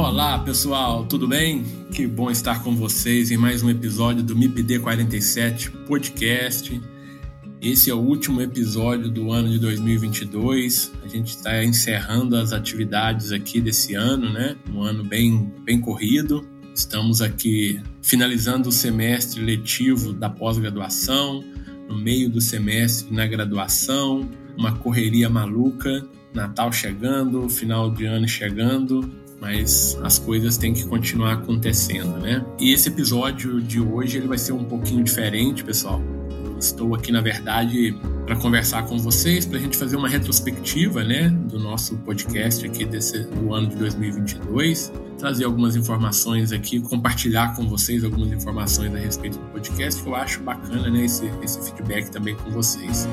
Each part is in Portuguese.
Olá pessoal, tudo bem? Que bom estar com vocês em mais um episódio do MIPD 47 Podcast. Esse é o último episódio do ano de 2022. A gente está encerrando as atividades aqui desse ano, né? Um ano bem, bem corrido. Estamos aqui finalizando o semestre letivo da pós-graduação, no meio do semestre na graduação, uma correria maluca, Natal chegando, final de ano chegando mas as coisas têm que continuar acontecendo, né? E esse episódio de hoje ele vai ser um pouquinho diferente, pessoal. estou aqui, na verdade, para conversar com vocês, para a gente fazer uma retrospectiva, né, do nosso podcast aqui desse do ano de 2022, trazer algumas informações aqui, compartilhar com vocês algumas informações a respeito do podcast que eu acho bacana, né, esse, esse feedback também com vocês.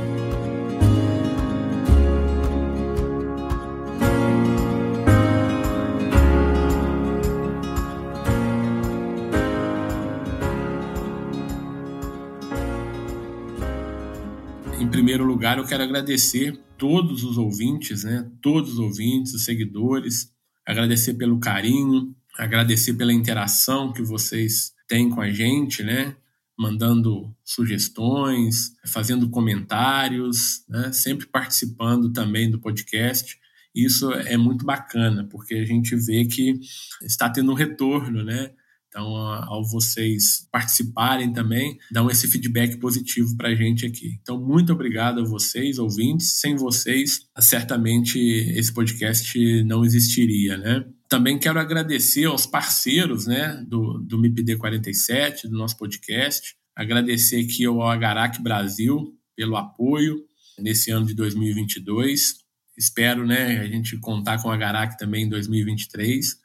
Primeiro lugar, eu quero agradecer todos os ouvintes, né? Todos os ouvintes, os seguidores, agradecer pelo carinho, agradecer pela interação que vocês têm com a gente, né? Mandando sugestões, fazendo comentários, né? sempre participando também do podcast. Isso é muito bacana, porque a gente vê que está tendo um retorno, né? Então, ao vocês participarem também, dão esse feedback positivo para a gente aqui. Então, muito obrigado a vocês, ouvintes. Sem vocês, certamente esse podcast não existiria, né? Também quero agradecer aos parceiros né, do, do MIPD 47, do nosso podcast. Agradecer aqui ao Agarac Brasil pelo apoio nesse ano de 2022. Espero né, a gente contar com a Agarac também em 2023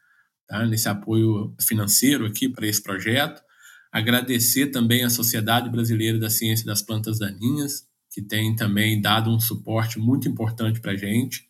tá? nesse apoio financeiro aqui para esse projeto. Agradecer também à Sociedade Brasileira da Ciência das Plantas Daninhas, que tem também dado um suporte muito importante para a gente.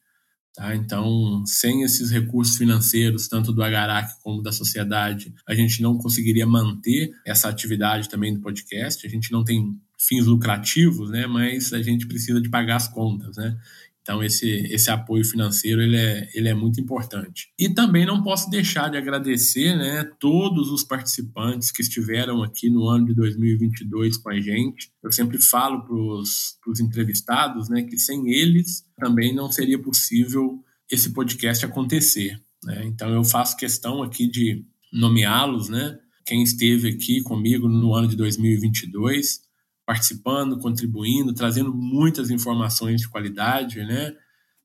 Tá? Então, sem esses recursos financeiros, tanto do Agarac como da sociedade, a gente não conseguiria manter essa atividade também do podcast. A gente não tem fins lucrativos, né? mas a gente precisa de pagar as contas. Né? Então, esse, esse apoio financeiro ele é, ele é muito importante. E também não posso deixar de agradecer né, todos os participantes que estiveram aqui no ano de 2022 com a gente. Eu sempre falo para os entrevistados né, que sem eles também não seria possível esse podcast acontecer. Né? Então, eu faço questão aqui de nomeá-los, né? quem esteve aqui comigo no ano de 2022 participando, contribuindo, trazendo muitas informações de qualidade, né?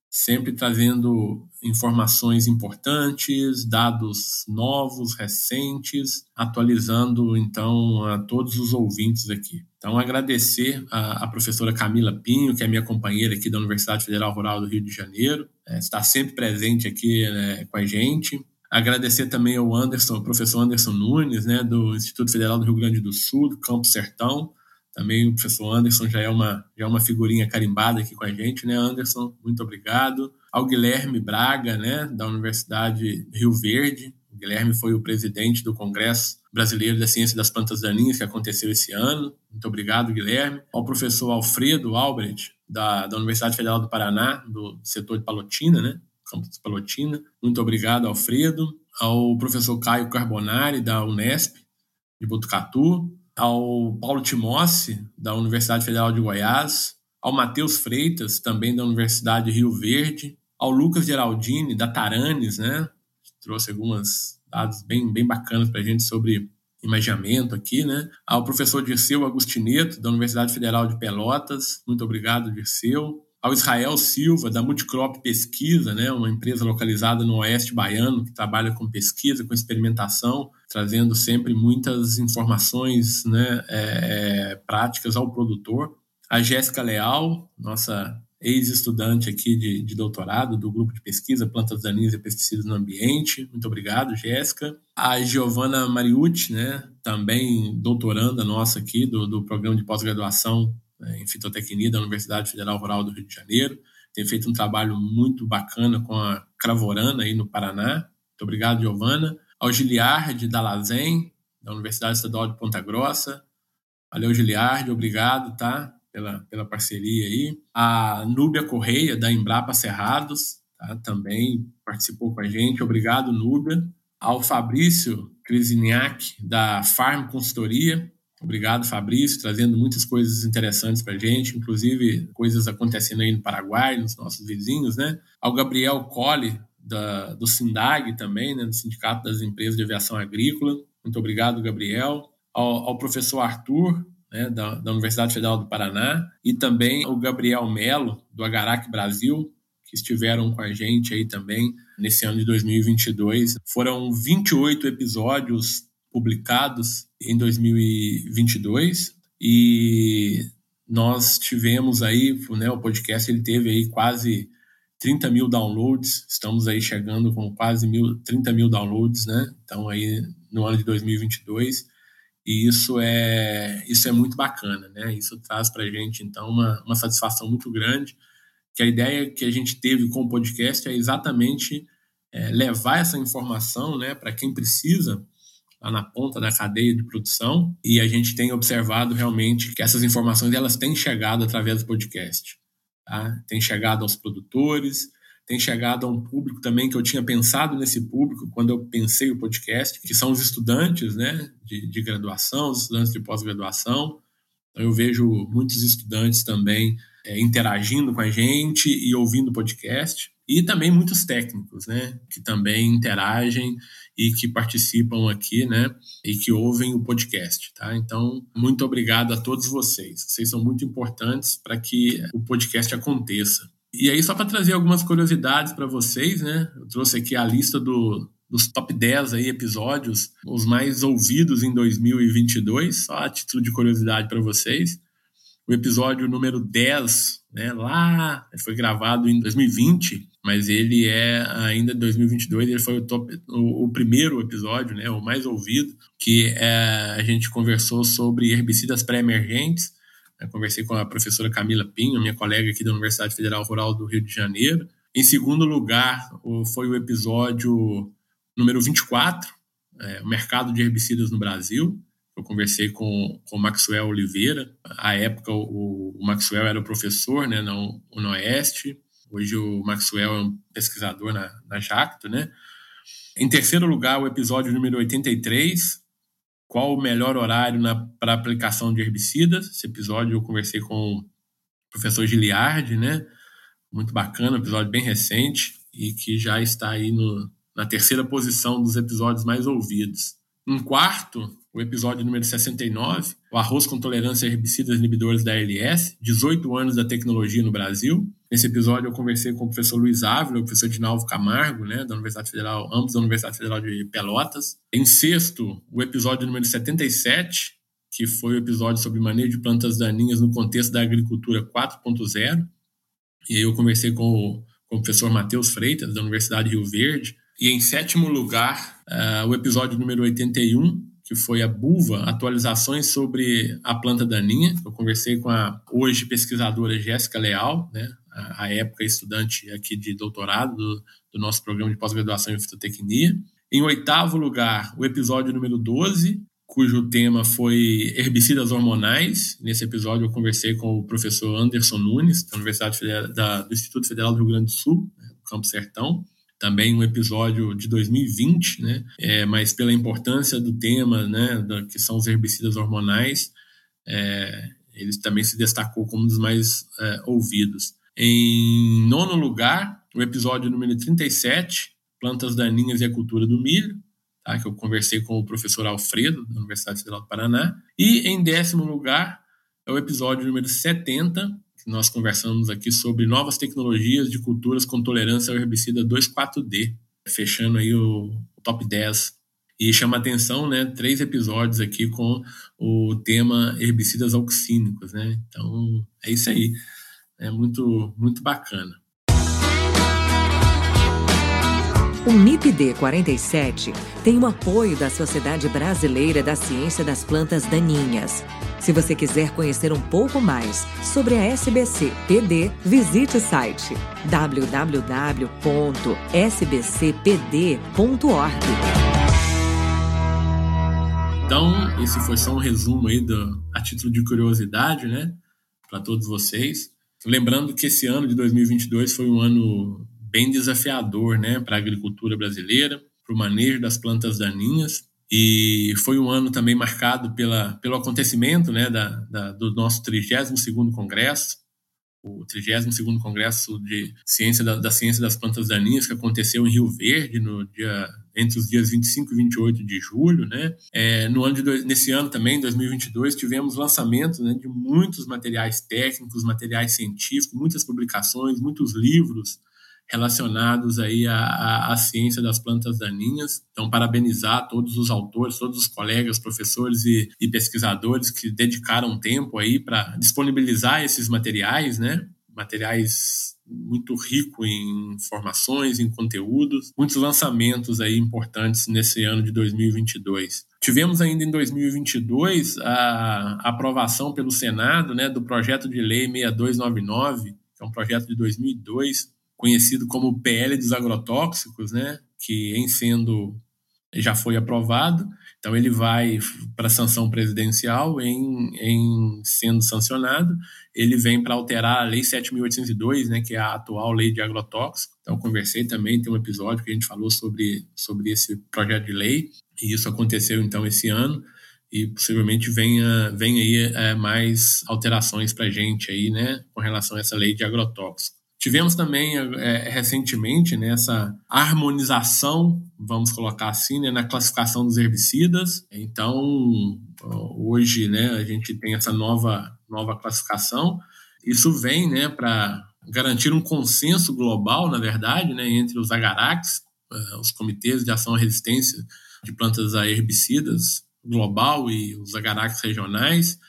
Sempre trazendo informações importantes, dados novos, recentes, atualizando então a todos os ouvintes aqui. Então agradecer a, a professora Camila Pinho, que é minha companheira aqui da Universidade Federal Rural do Rio de Janeiro, é, está sempre presente aqui né, com a gente. Agradecer também ao Anderson, professor Anderson Nunes, né, do Instituto Federal do Rio Grande do Sul, do Campo Sertão, também o professor Anderson já é uma, já é uma figurinha carimbada aqui com a gente, né, Anderson? Muito obrigado. Ao Guilherme Braga, né, da Universidade Rio Verde, O Guilherme foi o presidente do Congresso Brasileiro da Ciência das Plantas Daninhas, que aconteceu esse ano. Muito obrigado, Guilherme. Ao professor Alfredo Albrecht, da, da Universidade Federal do Paraná, do setor de Palotina, né? campus de Palotina. Muito obrigado, Alfredo. Ao professor Caio Carbonari, da Unesp, de Botucatu. Ao Paulo Timossi, da Universidade Federal de Goiás. Ao Matheus Freitas, também da Universidade de Rio Verde. Ao Lucas Geraldini, da Taranes, né? trouxe alguns dados bem, bem bacanas para a gente sobre imaginamento aqui, né? Ao professor Dirceu Agustineto, da Universidade Federal de Pelotas, muito obrigado, Dirceu. Ao Israel Silva, da Multicrop Pesquisa, né? uma empresa localizada no Oeste Baiano, que trabalha com pesquisa, com experimentação, trazendo sempre muitas informações né? É, é práticas ao produtor. A Jéssica Leal, nossa ex-estudante aqui de, de, doutorado do grupo de pesquisa Plantas Daninhas e Pesticidas no Ambiente. Muito obrigado, Jéssica. A Giovana Mariucci, né, também doutoranda nossa aqui do, do programa de pós-graduação em fitotecnia da Universidade Federal Rural do Rio de Janeiro. Tem feito um trabalho muito bacana com a Cravorana aí no Paraná. Muito obrigado, Giovana. Ao Giliard da Lazen, da Universidade Estadual de Ponta Grossa. Valeu, Giliard, obrigado, tá? pela, pela parceria aí. A Núbia Correia, da Embrapa Cerrados, tá? também participou com a gente. Obrigado, Núbia. Ao Fabrício Crisiniak, da Farm Consultoria. Obrigado, Fabrício, trazendo muitas coisas interessantes para a gente, inclusive coisas acontecendo aí no Paraguai, nos nossos vizinhos, né? Ao Gabriel Colli, da, do SINDAG também, né, do Sindicato das Empresas de Aviação Agrícola. Muito obrigado, Gabriel. Ao, ao professor Arthur, né, da, da, Universidade Federal do Paraná, e também o Gabriel Melo, do Agarac Brasil, que estiveram com a gente aí também nesse ano de 2022. Foram 28 episódios publicados em 2022 e nós tivemos aí, né, o podcast ele teve aí quase 30 mil downloads, estamos aí chegando com quase mil, 30 mil downloads, né? Então aí no ano de 2022 e isso é, isso é muito bacana, né? Isso traz para a gente, então, uma, uma satisfação muito grande, que a ideia que a gente teve com o podcast é exatamente é, levar essa informação né, para quem precisa, lá na ponta da cadeia de produção, e a gente tem observado realmente que essas informações elas têm chegado através do podcast. Tá? Tem chegado aos produtores, tem chegado a um público também que eu tinha pensado nesse público quando eu pensei o podcast, que são os estudantes né, de, de graduação, os estudantes de pós-graduação. Então, eu vejo muitos estudantes também é, interagindo com a gente e ouvindo o podcast. E também muitos técnicos, né, que também interagem e que participam aqui, né, e que ouvem o podcast, tá? Então, muito obrigado a todos vocês. Vocês são muito importantes para que o podcast aconteça. E aí, só para trazer algumas curiosidades para vocês, né? Eu trouxe aqui a lista do, dos top 10 aí, episódios, os mais ouvidos em 2022, só a título de curiosidade para vocês. O episódio número 10, né, lá, foi gravado em 2020, mas ele é ainda 2022, ele foi o, top, o, o primeiro episódio, né, o mais ouvido, que é, a gente conversou sobre herbicidas pré-emergentes, conversei com a professora Camila Pinho, minha colega aqui da Universidade Federal Rural do Rio de Janeiro. Em segundo lugar, foi o episódio número 24, é, o mercado de herbicidas no Brasil. Eu conversei com o Maxwell Oliveira. À época, o, o Maxwell era professor né, no, no Oeste. Hoje, o Maxwell é um pesquisador na, na Jacto. Né? Em terceiro lugar, o episódio número 83, qual o melhor horário para aplicação de herbicidas. Esse episódio eu conversei com o professor Giliardi, né? Muito bacana, episódio bem recente e que já está aí no, na terceira posição dos episódios mais ouvidos. Em quarto, o episódio número 69, o arroz com tolerância a herbicidas inibidores da ALS, 18 anos da tecnologia no Brasil. Nesse episódio eu conversei com o professor Luiz Ávila, o professor Dinalvo Camargo, né, da Universidade Federal, ambos da Universidade Federal de Pelotas. Em sexto, o episódio número 77, que foi o episódio sobre manejo de plantas daninhas no contexto da agricultura 4.0. E aí eu conversei com o, com o professor Matheus Freitas, da Universidade de Rio Verde. E em sétimo lugar, uh, o episódio número 81, que foi a Buva, atualizações sobre a planta daninha. Eu conversei com a hoje pesquisadora Jéssica Leal, né, a, época estudante aqui de doutorado do, do nosso programa de pós-graduação em fitotecnia. Em oitavo lugar, o episódio número 12, cujo tema foi herbicidas hormonais. Nesse episódio eu conversei com o professor Anderson Nunes, da Universidade Federal, da, do Instituto Federal do Rio Grande do Sul, né, Campo Sertão. Também um episódio de 2020, né, é, mas pela importância do tema, né, da, que são os herbicidas hormonais, é, ele também se destacou como um dos mais é, ouvidos. Em nono lugar, o episódio número 37, Plantas Daninhas e a Cultura do Milho, tá? que eu conversei com o professor Alfredo, da Universidade Federal do Paraná. E em décimo lugar, é o episódio número 70, que nós conversamos aqui sobre novas tecnologias de culturas com tolerância ao herbicida 2,4-D, fechando aí o, top 10 e chama atenção, né, três episódios aqui com o tema herbicidas auxínicos, né? Então, é isso aí. É muito muito bacana. O MIPD 47 tem o apoio da Sociedade Brasileira da Ciência das Plantas Daninhas. Se você quiser conhecer um pouco mais sobre a SBC PD, visite o site www.sbcpd.org. Então, esse foi só um resumo aí do, a título de curiosidade, né, para todos vocês. Lembrando que esse ano de 2022 foi um ano bem desafiador, né, para a agricultura brasileira, para o manejo das plantas daninhas. E foi um ano também marcado pela, pelo acontecimento né, da, da do nosso 32º Congresso, o 32º Congresso de Ciência da, da, Ciência das Plantas Daninhas, que aconteceu em Rio Verde no dia, entre os dias 25 e 28 de julho. Né? É, no ano de, nesse ano também, 2022, tivemos lançamentos né, de muitos materiais técnicos, materiais científicos, muitas publicações, muitos livros relacionados aí à, à, à, ciência das plantas daninhas. Então, parabenizar todos os autores, todos os colegas, professores e, e pesquisadores que dedicaram tempo aí para disponibilizar esses materiais, né? Materiais muito rico em informações, em conteúdos, muitos lançamentos aí importantes nesse ano de 2022. Tivemos ainda em 2022 a aprovação pelo Senado, né, do projeto de lei 6299, que é um projeto de 2002 conhecido como PL dos agrotóxicos, né, que em sendo já foi aprovado, então ele vai para sanção presidencial, em, em sendo sancionado, ele vem para alterar a Lei 7.802, né, que é a atual lei de agrotóxicos. Então conversei também, tem um episódio que a gente falou sobre, sobre esse projeto de lei, e isso aconteceu então esse ano, e possivelmente venha, venha aí é, mais alterações para a gente aí, né, com relação a essa lei de agrotóxicos. Tivemos também é, recentemente né, essa harmonização, vamos colocar assim, né, na classificação dos herbicidas. Então, hoje né, a gente tem essa nova, nova classificação. Isso vem né, para garantir um consenso global, na verdade, né, entre os agaracs, é, os comitês de ação à resistência de plantas a herbicidas global e os agaracs regionais,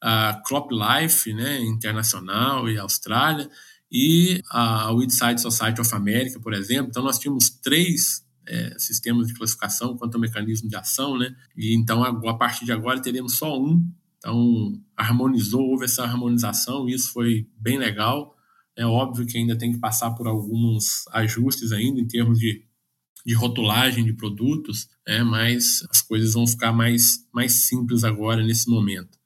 a CropLife né, internacional e Austrália, e a Weedside Society of America, por exemplo. Então, nós tínhamos três é, sistemas de classificação quanto ao mecanismo de ação, né? E então, a, partir de agora, teremos só um. Então, harmonizou, houve essa harmonização, isso foi bem legal. É óbvio que ainda tem que passar por alguns ajustes ainda em termos de, de rotulagem de produtos, né? mas as coisas vão ficar mais, mais simples agora nesse momento.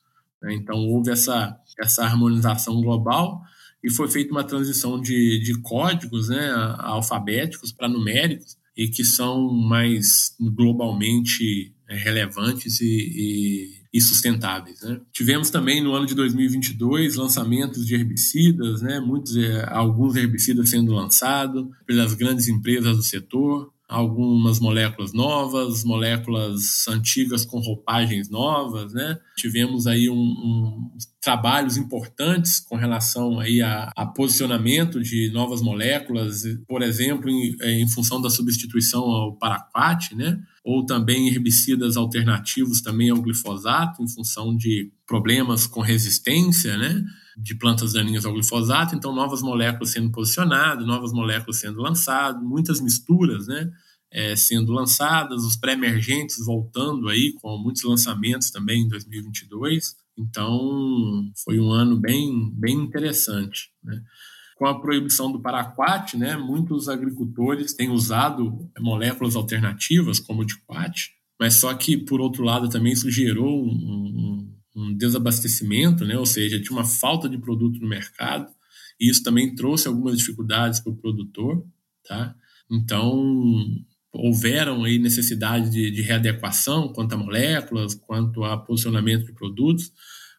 Né? Então, houve essa, essa harmonização global e foi feita uma transição de, de códigos né, alfabéticos para numéricos e que são mais globalmente é, relevantes e, e, e sustentáveis. Né? Tivemos também no ano de 2022 lançamentos de herbicidas, né, muitos, é, alguns herbicidas sendo lançados pelas grandes empresas do setor, algumas moléculas novas, moléculas antigas com roupagens novas, né? Tivemos aí um, um trabalhos importantes com relação aí a, a, posicionamento de novas moléculas, por exemplo, em, em função da substituição ao paraquat, né? Ou também herbicidas alternativos também ao glifosato, em função de problemas com resistência, né? De plantas daninhas ao glifosato, então novas moléculas sendo posicionadas, novas moléculas sendo lançadas, muitas misturas, né? É, sendo lançadas, os pré-emergentes voltando aí, com muitos lançamentos também em 2022. Então, foi um ano bem, bem interessante. Né? com a proibição do paraquat, né, muitos agricultores têm usado moléculas alternativas, como o diquat, mas só que, por outro lado, também isso gerou um, um, um desabastecimento, né, ou seja, tinha uma falta de produto no mercado, e isso também trouxe algumas dificuldades para o produtor. Tá? Então, houveram aí necessidade de, de readequação quanto a moléculas, quanto a posicionamento de produtos,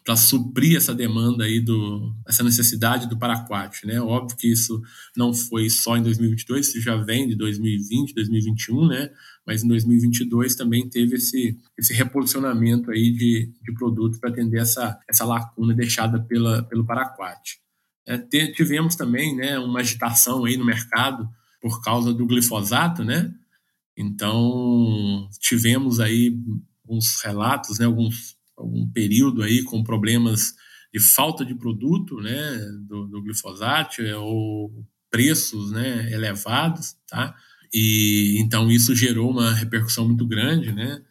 para suprir essa demanda aí do essa necessidade do paraquat, né? Óbvio que isso não foi só em 2022, isso já vem de 2020, 2021, né? Mas em 2022 também teve esse esse reposicionamento aí de, de produtos para atender essa essa lacuna deixada pela pelo paraquat. É, tivemos também, né, uma agitação aí no mercado por causa do glifosato, né? Então tivemos aí uns relatos, né, alguns algum período aí com problemas de falta de produto, né, do, do glifosato é, ou preços, né, elevados, tá? E então isso gerou uma repercussão muito grande, né?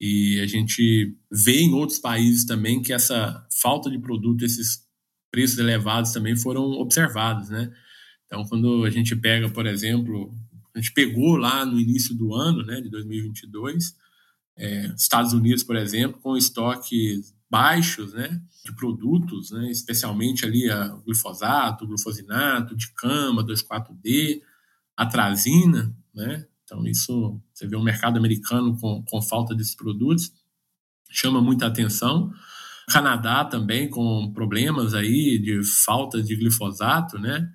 E a gente vê em outros países também que essa falta de produto, esses preços elevados também foram observados, né? Então, quando a gente pega, por exemplo, a gente pegou lá no início do ano, né, de 2022, é, Estados Unidos, por exemplo, com estoques baixos, né, de produtos, né, especialmente ali a glifosato, glufosinato, dicama, 2,4-D, atrazina, né? Então isso, você vê um mercado americano com, com falta desses produtos, chama muita atenção. Canadá também com problemas aí de falta de glifosato, né?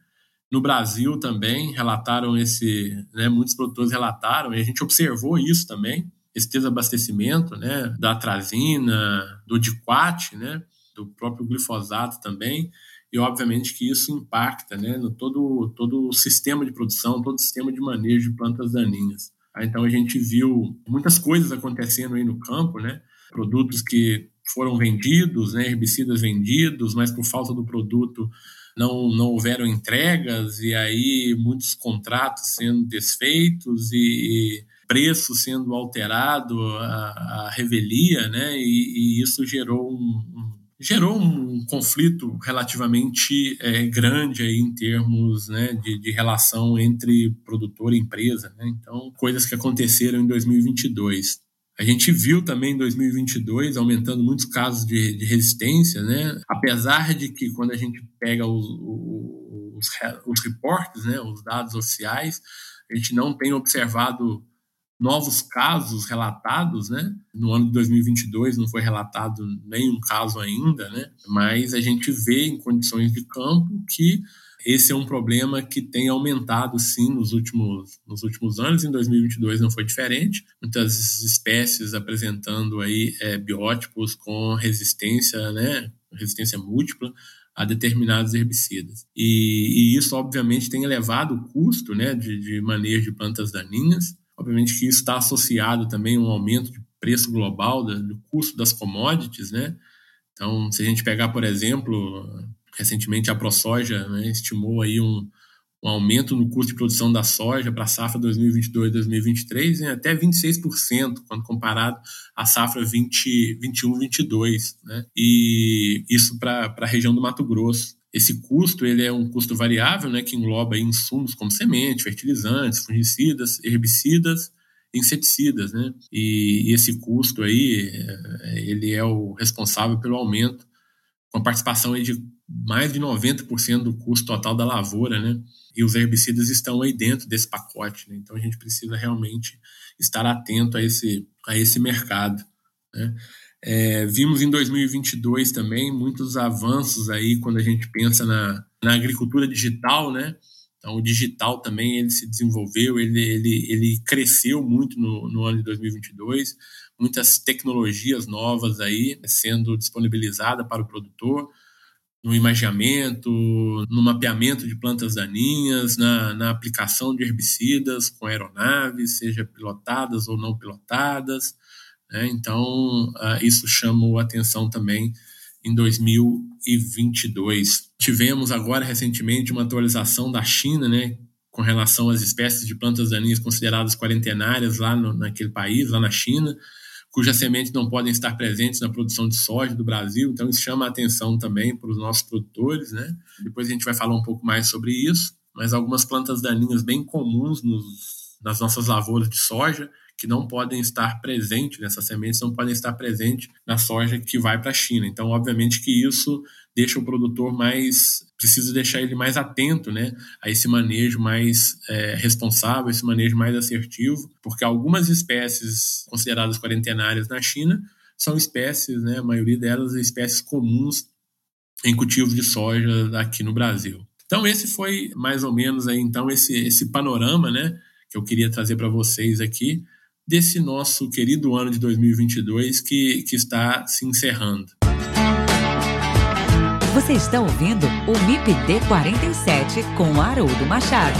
No Brasil também relataram esse, né, muitos produtores relataram, e a gente observou isso também, esse desabastecimento, né, da atrazina, do diquat, né, do próprio glifosato também, e obviamente que isso impacta, né, no todo todo o sistema de produção, todo o sistema de manejo de plantas daninhas. Então a gente viu muitas coisas acontecendo aí no campo, né, produtos que foram vendidos, né, herbicidas vendidos, mas por falta do produto não, não houveram entregas e aí muitos contratos sendo desfeitos e, e preço sendo alterado, a, a revelia, né? E, e isso gerou um, um, gerou um conflito relativamente é, grande aí em termos né, de, de relação entre produtor e empresa. Né? Então, coisas que aconteceram em 2022. A gente viu também em 2022 aumentando muitos casos de, de resistência, né? apesar de que quando a gente pega os, os, os reportes, né, os dados oficiais, a gente não tem observado novos casos relatados, né? No ano de 2022 não foi relatado nenhum caso ainda, né? Mas a gente vê em condições de campo que esse é um problema que tem aumentado sim nos últimos, nos últimos anos. Em 2022 não foi diferente. Muitas espécies apresentando aí é, biótipos com resistência, né, resistência múltipla a determinados herbicidas. E, e isso, obviamente, tem elevado o custo né, de, de manejo de plantas daninhas. Obviamente que isso está associado também a um aumento de preço global do custo das commodities, né? Então, se a gente pegar, por exemplo, recentemente a ProSoja né, estimou aí um, um aumento no custo de produção da soja para a safra 2022-2023 em até 26%, quando comparado à safra 21-22, né? E isso para a região do Mato Grosso. Esse custo ele é um custo variável, né, que engloba insumos como semente, fertilizantes, fungicidas, herbicidas, inseticidas, né? E, e esse custo aí, é, ele é o responsável pelo aumento, com a participação aí de mais de 90% do custo total da lavoura, né? E os herbicidas estão aí dentro desse pacote, né? Então a gente precisa realmente estar atento a esse, a esse mercado, né? É, vimos em 2022 também muitos avanços aí quando a gente pensa na, na agricultura digital, né? Então, o digital também ele se desenvolveu, ele, ele, ele cresceu muito no, no ano de 2022, muitas tecnologias novas aí sendo disponibilizadas para o produtor, no imageamento, no mapeamento de plantas daninhas, na, na aplicação de herbicidas com aeronaves, seja pilotadas ou não pilotadas. Né? Então, uh, isso chamou atenção também em 2022. Tivemos agora recentemente uma atualização da China, né, com relação às espécies de plantas daninhas consideradas quarentenárias lá no, naquele país, lá na China, cujas sementes não podem estar presentes na produção de soja do Brasil, então isso chama a atenção também para os nossos produtores, né? Depois a gente vai falar um pouco mais sobre isso, mas algumas plantas daninhas bem comuns nos, nas nossas lavouras de soja que não podem estar presentes nessas sementes, não podem estar presentes na soja que vai para a China. Então, obviamente que isso deixa o produtor mais precisa deixar ele mais atento né, a esse manejo mais é, responsável, esse manejo mais assertivo, porque algumas espécies consideradas quarentenárias na China são espécies, né, a maioria delas espécies comuns em cultivo de soja aqui no Brasil. Então esse foi mais ou menos aí então esse, esse panorama, né, que eu queria trazer para vocês aqui desse nosso querido ano de 2022 que, que está se encerrando. Você está ouvindo o MIPD 47 com Haroldo Machado.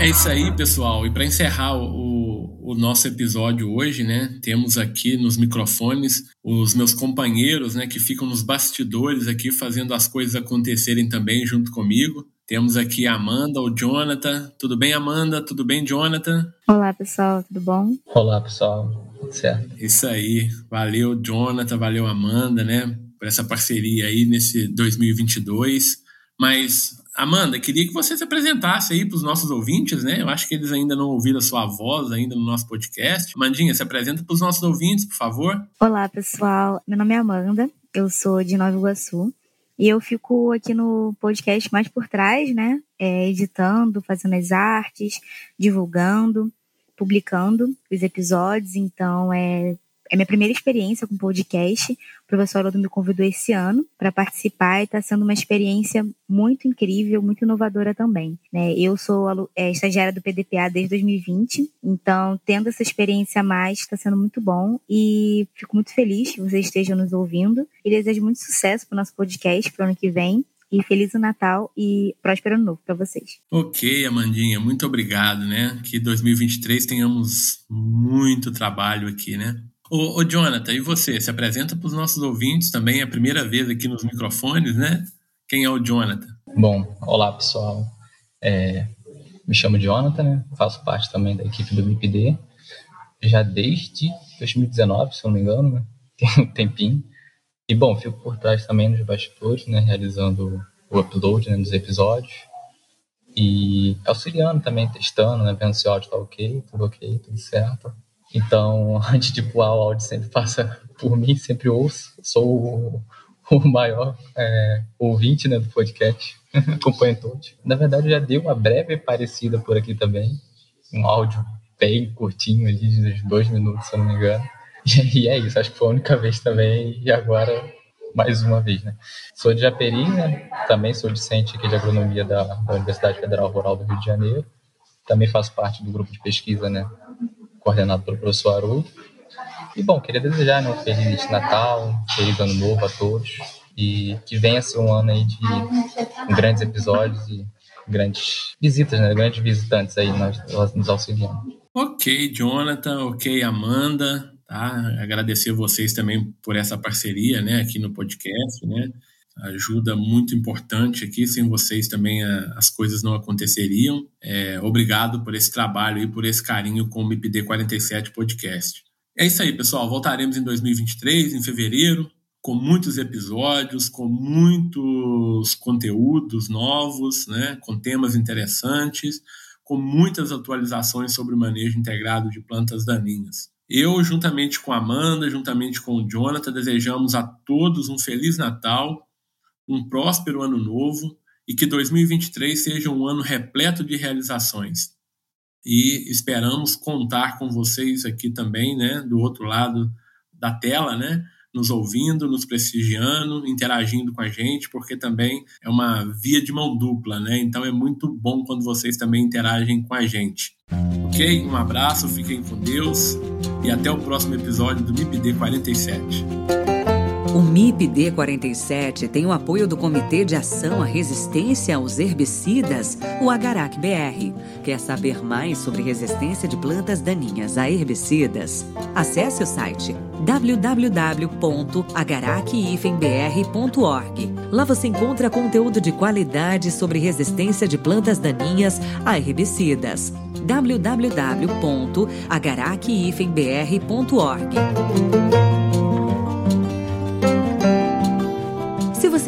É isso aí, pessoal. E para encerrar o, o, nosso episódio hoje, né, temos aqui nos microfones os meus companheiros, né, que ficam nos bastidores aqui fazendo as coisas acontecerem também junto comigo. Temos aqui a Amanda, o Jonathan. Tudo bem, Amanda? Tudo bem, Jonathan? Olá, pessoal. Tudo bom? Olá, pessoal. Tudo certo. Isso aí. Valeu, Jonathan. Valeu, Amanda, né? Por essa parceria aí nesse 2022. Mas, Amanda, queria que você se apresentasse aí para os nossos ouvintes, né? Eu acho que eles ainda não ouviram a sua voz ainda no nosso podcast. Mandinha, se apresenta para os nossos ouvintes, por favor. Olá, pessoal. Meu nome é Amanda. Eu sou de Nova Iguaçu. E eu fico aqui no podcast mais por trás, né? É, editando, fazendo as artes, divulgando, publicando os episódios. Então, é é minha primeira experiência com podcast. O professor Haroldo me convidou esse ano para participar e está sendo uma experiência muito incrível, muito inovadora também. Né? Eu sou é, estagiária do PDPA desde 2020, então tendo essa experiência a mais está sendo muito bom e fico muito feliz que vocês estejam nos ouvindo e desejo muito sucesso para o nosso podcast para o ano que vem. E feliz Natal e próspero ano novo para vocês. Ok, Amandinha, muito obrigado, né? Que 2023 tenhamos muito trabalho aqui, né? Ô, ô Jonathan, e você? Se apresenta para os nossos ouvintes também, é a primeira vez aqui nos microfones, né? Quem é o Jonathan? Bom, olá pessoal. É, me chamo Jonathan, né? faço parte também da equipe do MIPD, já desde 2019, se não me engano, né? tem um tempinho. E bom, fico por trás também nos bastidores, né? realizando o upload né? dos episódios e auxiliando também, testando, né? vendo se o áudio está ok, tudo ok, tudo certo. Então, antes de voar, o áudio sempre passa por mim, sempre ouço. Sou o, o maior é, ouvinte né, do podcast, acompanho todos. Na verdade, já deu uma breve parecida por aqui também. Um áudio bem curtinho ali, de dois minutos, se eu não me engano. E, é isso, acho que foi a única vez também, e agora mais uma vez, né? Sou de Japeri, né? Também sou discente aqui de agronomia da, da Universidade Federal Rural do Rio de Janeiro. Também faço parte do grupo de pesquisa, né? Coordenado pelo professor Haroldo. E, bom, queria desejar né, um Feliz Natal, Feliz Ano Novo a todos e que venha ser um ano aí de grandes episódios e grandes visitas, né, grandes visitantes aí nós, nos auxiliando. Ok, Jonathan, ok, Amanda, tá? Agradecer vocês também por essa parceria, né, aqui no podcast, né? Ajuda muito importante aqui. Sem vocês também a, as coisas não aconteceriam. É, obrigado por esse trabalho e por esse carinho com o MIPD 47 Podcast. É isso aí, pessoal. Voltaremos em 2023, em fevereiro, com muitos episódios, com muitos conteúdos novos, né, com temas interessantes, com muitas atualizações sobre o manejo integrado de plantas daninhas. Eu, juntamente com a Amanda, juntamente com o Jonathan, desejamos a todos um Feliz Natal um próspero ano novo e que 2023 seja um ano repleto de realizações. E esperamos contar com vocês aqui também, né, do outro lado da tela, né, nos ouvindo, nos prestigiando, interagindo com a gente, porque também é uma via de mão dupla, né? Então é muito bom quando vocês também interagem com a gente. Ok? Um abraço, fiquem com Deus e até o próximo episódio do MIPD 47. O MIP-D 47 tem o apoio do Comitê de Ação à Resistência aos Herbicidas, o Agarac-BR. Quer saber mais sobre resistência de plantas daninhas a herbicidas? Acesse o site www.agaracifembr.org. Lá você encontra conteúdo de qualidade sobre resistência de plantas daninhas a herbicidas. www.agaracifembr.org.